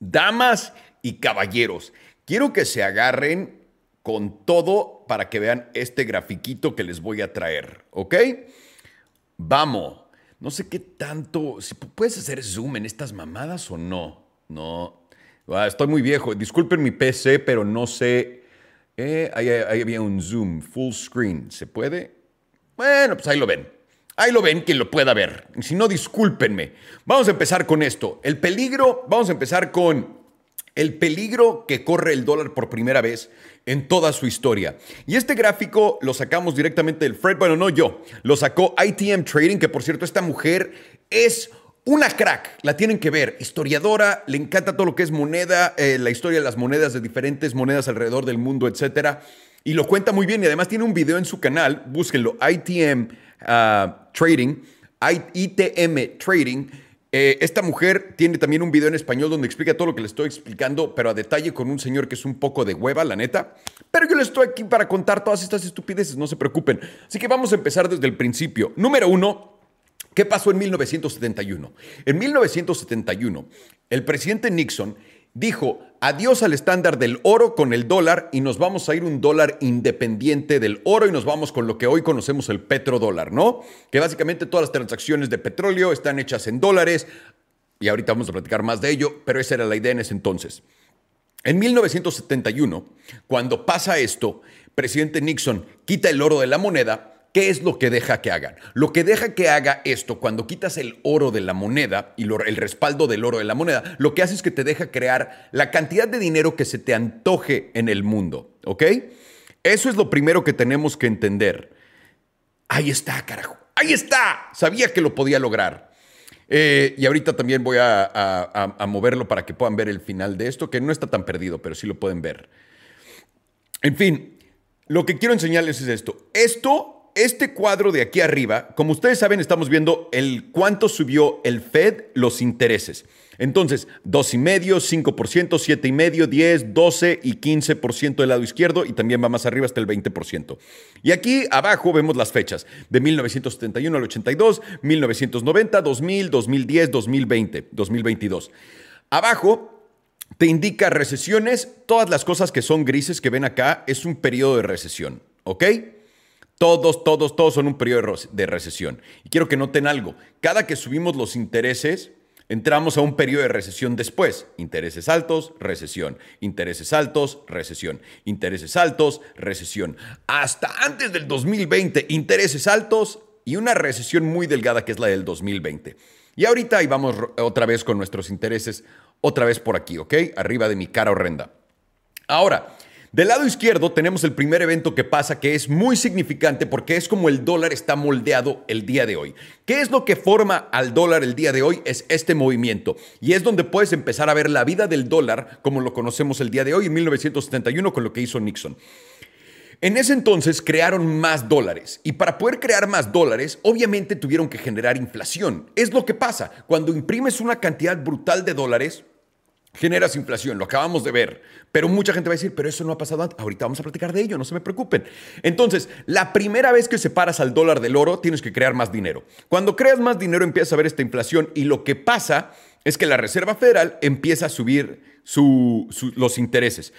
Damas y caballeros, quiero que se agarren con todo para que vean este grafiquito que les voy a traer, ¿ok? Vamos. No sé qué tanto. Si puedes hacer zoom en estas mamadas o no. No. Ah, estoy muy viejo. Disculpen mi PC, pero no sé. Eh, ahí, ahí había un zoom, full screen. ¿Se puede? Bueno, pues ahí lo ven. Ahí lo ven, quien lo pueda ver. Si no, discúlpenme. Vamos a empezar con esto. El peligro, vamos a empezar con el peligro que corre el dólar por primera vez en toda su historia. Y este gráfico lo sacamos directamente del Fred, bueno, no yo, lo sacó ITM Trading, que por cierto, esta mujer es una crack, la tienen que ver, historiadora, le encanta todo lo que es moneda, eh, la historia de las monedas, de diferentes monedas alrededor del mundo, etcétera. Y lo cuenta muy bien y además tiene un video en su canal, búsquenlo, ITM ah, Trading, ITM Trading eh, esta mujer tiene también un video en español donde explica todo lo que le estoy explicando, pero a detalle con un señor que es un poco de hueva, la neta. Pero yo le estoy aquí para contar todas estas estupideces, no se preocupen. Así que vamos a empezar desde el principio. Número uno, ¿qué pasó en 1971? En 1971, el presidente Nixon dijo adiós al estándar del oro con el dólar y nos vamos a ir un dólar independiente del oro y nos vamos con lo que hoy conocemos el petrodólar, ¿no? Que básicamente todas las transacciones de petróleo están hechas en dólares y ahorita vamos a platicar más de ello, pero esa era la idea en ese entonces. En 1971, cuando pasa esto, presidente Nixon quita el oro de la moneda ¿Qué es lo que deja que hagan? Lo que deja que haga esto, cuando quitas el oro de la moneda y el respaldo del oro de la moneda, lo que hace es que te deja crear la cantidad de dinero que se te antoje en el mundo, ¿ok? Eso es lo primero que tenemos que entender. Ahí está, carajo. Ahí está. Sabía que lo podía lograr. Eh, y ahorita también voy a, a moverlo para que puedan ver el final de esto, que no está tan perdido, pero sí lo pueden ver. En fin, lo que quiero enseñarles es esto. Esto este cuadro de aquí arriba, como ustedes saben, estamos viendo el cuánto subió el Fed los intereses. Entonces, 2,5, 5%, 7,5, 10, 12 y 15% del lado izquierdo y también va más arriba hasta el 20%. Y aquí abajo vemos las fechas de 1971 al 82, 1990, 2000, 2010, 2020, 2022. Abajo te indica recesiones, todas las cosas que son grises que ven acá es un periodo de recesión, ¿ok? Todos, todos, todos son un periodo de recesión. Y quiero que noten algo. Cada que subimos los intereses, entramos a un periodo de recesión después. Intereses altos, recesión. Intereses altos, recesión. Intereses altos, recesión. Hasta antes del 2020, intereses altos y una recesión muy delgada que es la del 2020. Y ahorita ahí vamos otra vez con nuestros intereses, otra vez por aquí, ¿ok? Arriba de mi cara horrenda. Ahora, del lado izquierdo tenemos el primer evento que pasa que es muy significante porque es como el dólar está moldeado el día de hoy. ¿Qué es lo que forma al dólar el día de hoy? Es este movimiento. Y es donde puedes empezar a ver la vida del dólar como lo conocemos el día de hoy en 1971 con lo que hizo Nixon. En ese entonces crearon más dólares y para poder crear más dólares obviamente tuvieron que generar inflación. Es lo que pasa. Cuando imprimes una cantidad brutal de dólares, generas inflación, lo acabamos de ver. Pero mucha gente va a decir, pero eso no ha pasado antes. Ahorita vamos a platicar de ello, no se me preocupen. Entonces, la primera vez que separas al dólar del oro, tienes que crear más dinero. Cuando creas más dinero, empiezas a ver esta inflación y lo que pasa es que la Reserva Federal empieza a subir los intereses.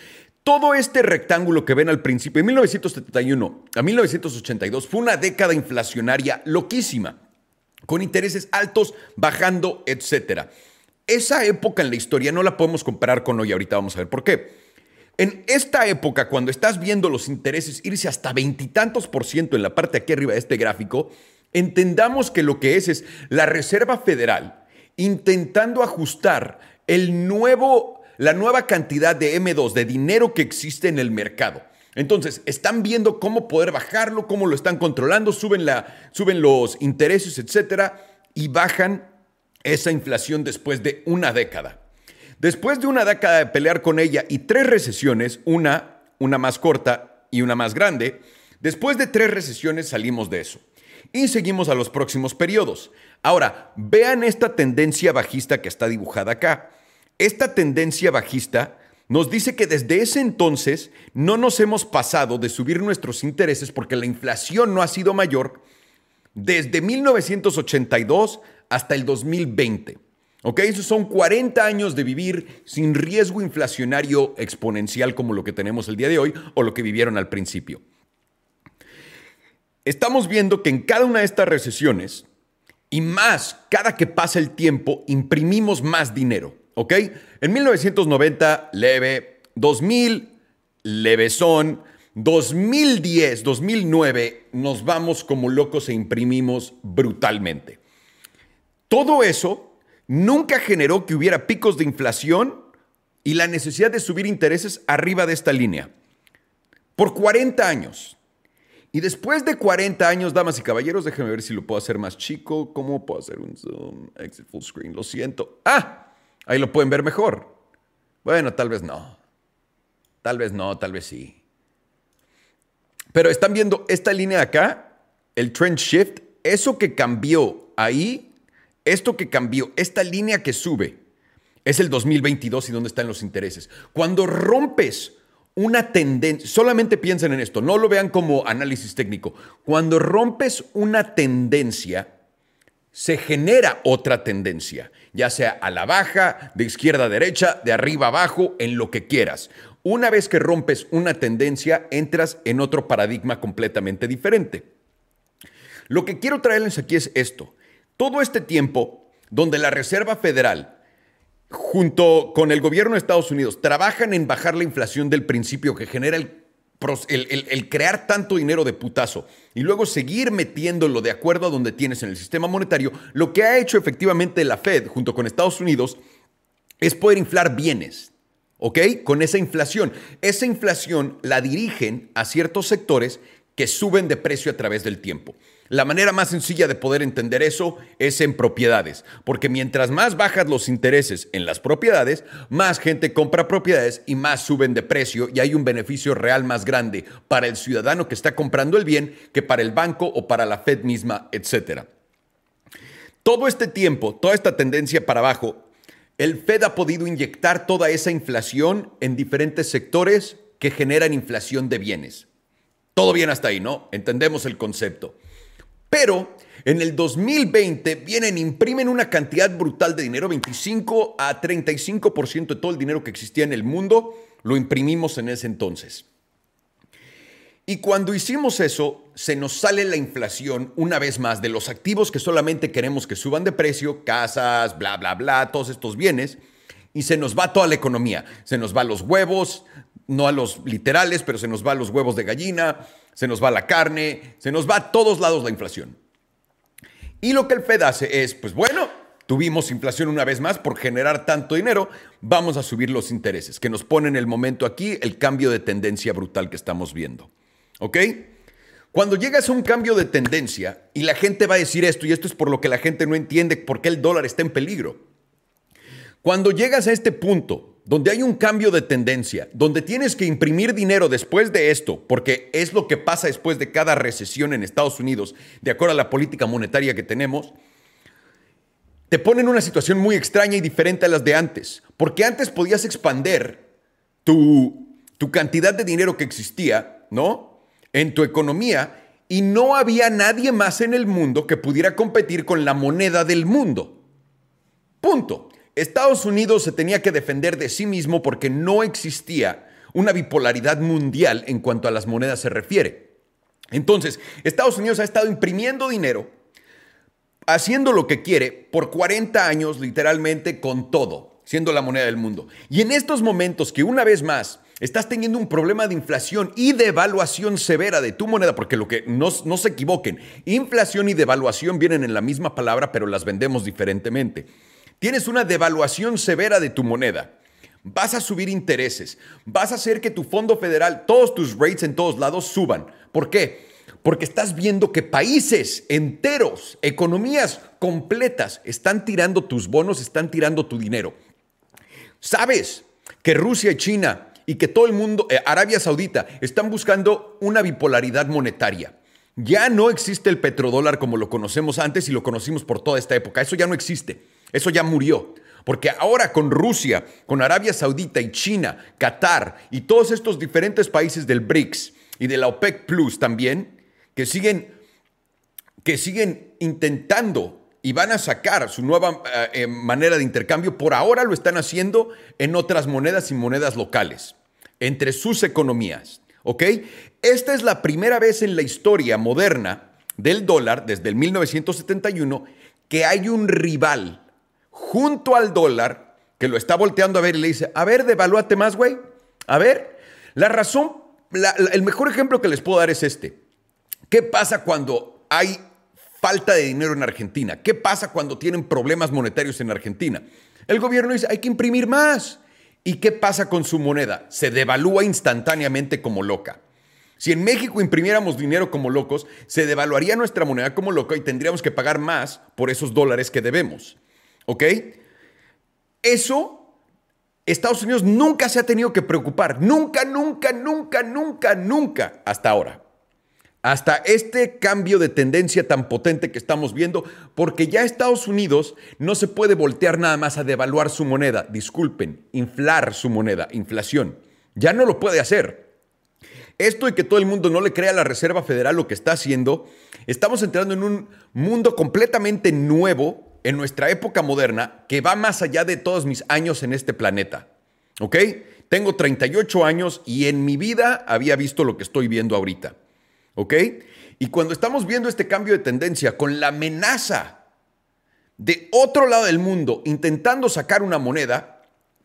Todo este rectángulo que ven al principio, de 1971 a 1982, fue una década inflacionaria loquísima, con intereses altos, bajando, etcétera esa época en la historia no la podemos comparar con hoy, ahorita vamos a ver por qué. En esta época, cuando estás viendo los intereses irse hasta veintitantos por ciento en la parte aquí arriba de este gráfico, entendamos que lo que es es la Reserva Federal intentando ajustar el nuevo, la nueva cantidad de M2, de dinero que existe en el mercado. Entonces, están viendo cómo poder bajarlo, cómo lo están controlando, suben, la, suben los intereses, etcétera, y bajan esa inflación después de una década. Después de una década de pelear con ella y tres recesiones, una, una más corta y una más grande, después de tres recesiones salimos de eso. Y seguimos a los próximos periodos. Ahora, vean esta tendencia bajista que está dibujada acá. Esta tendencia bajista nos dice que desde ese entonces no nos hemos pasado de subir nuestros intereses porque la inflación no ha sido mayor desde 1982 hasta el 2020. ¿Ok? Esos son 40 años de vivir sin riesgo inflacionario exponencial como lo que tenemos el día de hoy o lo que vivieron al principio. Estamos viendo que en cada una de estas recesiones, y más cada que pasa el tiempo, imprimimos más dinero. ¿Ok? En 1990, leve. 2000, levesón. 2010, 2009, nos vamos como locos e imprimimos brutalmente. Todo eso nunca generó que hubiera picos de inflación y la necesidad de subir intereses arriba de esta línea. Por 40 años. Y después de 40 años, damas y caballeros, déjenme ver si lo puedo hacer más chico. ¿Cómo puedo hacer un zoom? Exit full screen. Lo siento. Ah, ahí lo pueden ver mejor. Bueno, tal vez no. Tal vez no, tal vez sí. Pero están viendo esta línea de acá, el trend shift, eso que cambió ahí, esto que cambió, esta línea que sube, es el 2022 y dónde están los intereses. Cuando rompes una tendencia, solamente piensen en esto, no lo vean como análisis técnico. Cuando rompes una tendencia, se genera otra tendencia, ya sea a la baja, de izquierda a derecha, de arriba a abajo, en lo que quieras. Una vez que rompes una tendencia, entras en otro paradigma completamente diferente. Lo que quiero traerles aquí es esto. Todo este tiempo donde la Reserva Federal, junto con el gobierno de Estados Unidos, trabajan en bajar la inflación del principio que genera el, crear tanto dinero de putazo y luego seguir metiéndolo de acuerdo a donde tienes en el sistema monetario, lo que ha hecho efectivamente la Fed junto con Estados Unidos es poder inflar bienes ¿ok? Con esa inflación. Esa inflación la dirigen a ciertos sectores que suben de precio a través del tiempo. La manera más sencilla de poder entender eso es en propiedades, porque mientras más bajas los intereses en las propiedades, más gente compra propiedades y más suben de precio y hay un beneficio real más grande para el ciudadano que está comprando el bien que para el banco o para la Fed misma, etc. Todo este tiempo, toda esta tendencia para abajo el Fed ha podido inyectar toda esa inflación en diferentes sectores que generan inflación de bienes. Todo bien hasta ahí, ¿no? Entendemos el concepto. Pero en el 2020 vienen, imprimen una cantidad brutal de dinero, 25 a 35% de todo el dinero que existía en el mundo, lo imprimimos en ese entonces. Y cuando hicimos eso, se nos sale la inflación una vez más de los activos que solamente queremos que suban de precio, casas, bla, bla, bla, todos estos bienes, y se nos va toda la economía. Se nos va los huevos, no a los literales, pero se nos va los huevos de gallina, se nos va la carne, se nos va a todos lados la inflación. Y lo que el Fed hace es, pues bueno, tuvimos inflación una vez más por generar tanto dinero, vamos a subir los intereses, que nos pone en el momento aquí el cambio de tendencia brutal que estamos viendo. ¿Ok? Cuando llegas a un cambio de tendencia y la gente va a decir esto, y esto es por lo que la gente no entiende por qué el dólar está en peligro. Cuando llegas a este punto donde hay un cambio de tendencia, donde tienes que imprimir dinero después de esto, porque es lo que pasa después de cada recesión en Estados Unidos, de acuerdo a la política monetaria que tenemos, te pone en una situación muy extraña y diferente a las de antes, porque antes podías expander tu, tu cantidad de dinero que existía, ¿no? en tu economía y no había nadie más en el mundo que pudiera competir con la moneda del mundo. Punto. Estados Unidos se tenía que defender de sí mismo porque no existía una bipolaridad mundial en cuanto a las monedas se refiere. Entonces, Estados Unidos ha estado imprimiendo dinero, haciendo lo que quiere por 40 años literalmente con todo, siendo la moneda del mundo. Y en estos momentos que una vez más estás teniendo un problema de inflación y devaluación severa de tu moneda, porque lo que no, no se equivoquen, inflación y devaluación vienen en la misma palabra, pero las vendemos diferentemente. Tienes una devaluación severa de tu moneda. Vas a subir intereses, vas a hacer que tu fondo federal, todos tus rates en todos lados suban. ¿Por qué? Porque estás viendo que países enteros, economías completas, están tirando tus bonos, están tirando tu dinero. Sabes que Rusia y China y que todo el mundo, eh, Arabia Saudita, están buscando una bipolaridad monetaria. Ya no existe el petrodólar como lo conocemos antes y lo conocimos por toda esta época. Eso ya no existe. Eso ya murió. Porque ahora con Rusia, con Arabia Saudita y China, Qatar y todos estos diferentes países del BRICS y de la OPEC Plus también, que siguen, que siguen intentando y van a sacar su nueva eh, eh, manera de intercambio. Por ahora lo están haciendo en otras monedas y monedas locales, entre sus economías. ¿Ok? Esta es la primera vez en la historia moderna del dólar, desde el 1971, que hay un rival junto al dólar que lo está volteando a ver y le dice, a ver, devalúate más, güey. A ver, la razón, el mejor ejemplo que les puedo dar es este. ¿Qué pasa cuando hay falta de dinero en Argentina? ¿Qué pasa cuando tienen problemas monetarios en Argentina? El gobierno dice, hay que imprimir más. ¿Y qué pasa con su moneda? Se devalúa instantáneamente como loca. Si en México imprimiéramos dinero como locos, se devaluaría nuestra moneda como loca y tendríamos que pagar más por esos dólares que debemos. ¿Ok? Eso, Estados Unidos nunca se ha tenido que preocupar. Nunca, nunca, nunca, nunca, nunca, hasta ahora. Hasta este cambio de tendencia tan potente que estamos viendo, porque ya Estados Unidos no se puede voltear nada más a devaluar su moneda, disculpen, inflar su moneda, inflación. Ya no lo puede hacer. Esto y que todo el mundo no le crea a la Reserva Federal lo que está haciendo, estamos entrando en un mundo completamente nuevo en nuestra época moderna que va más allá de todos mis años en este planeta. ¿Ok? Tengo 38 años y en mi vida había visto lo que estoy viendo ahorita. ¿Ok? Y cuando estamos viendo este cambio de tendencia con la amenaza de otro lado del mundo intentando sacar una moneda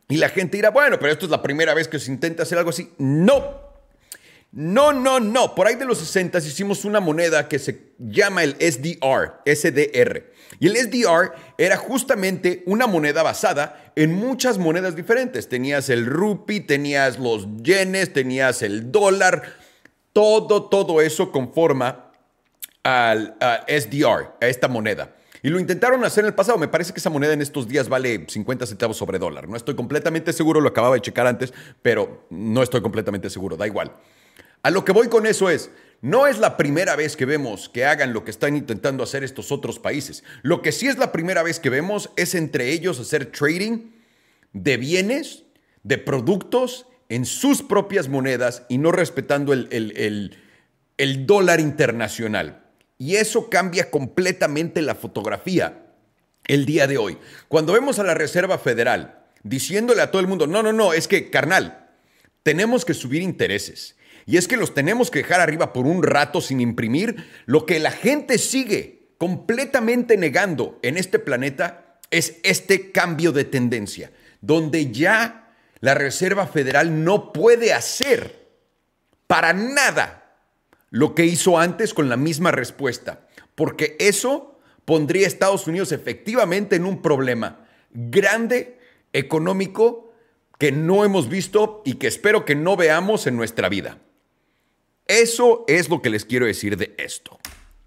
y la gente dirá, bueno, pero esto es la primera vez que se intenta hacer algo así. No, no, no, no. Por ahí de los 60 hicimos una moneda que se llama el SDR, SDR. Y el SDR era justamente una moneda basada en muchas monedas diferentes. Tenías el rupee, tenías los yenes, tenías el dólar. Todo, todo eso conforma al, SDR, a esta moneda. Y lo intentaron hacer en el pasado. Me parece que esa moneda en estos días vale 50 centavos sobre dólar. No estoy completamente seguro, lo acababa de checar antes, pero no estoy completamente seguro, da igual. A lo que voy con eso es, no es la primera vez que vemos que hagan lo que están intentando hacer estos otros países. Lo que sí es la primera vez que vemos es entre ellos hacer trading de bienes, de productos en sus propias monedas y no respetando el, el dólar internacional. Y eso cambia completamente la fotografía el día de hoy. Cuando vemos a la Reserva Federal diciéndole a todo el mundo, no, no, no, es que, carnal, tenemos que subir intereses y es que los tenemos que dejar arriba por un rato sin imprimir. Lo que la gente sigue completamente negando en este planeta es este cambio de tendencia, donde ya la Reserva Federal no puede hacer para nada lo que hizo antes con la misma respuesta, porque eso pondría a Estados Unidos efectivamente en un problema grande económico que no hemos visto y que espero que no veamos en nuestra vida. Eso es lo que les quiero decir de esto.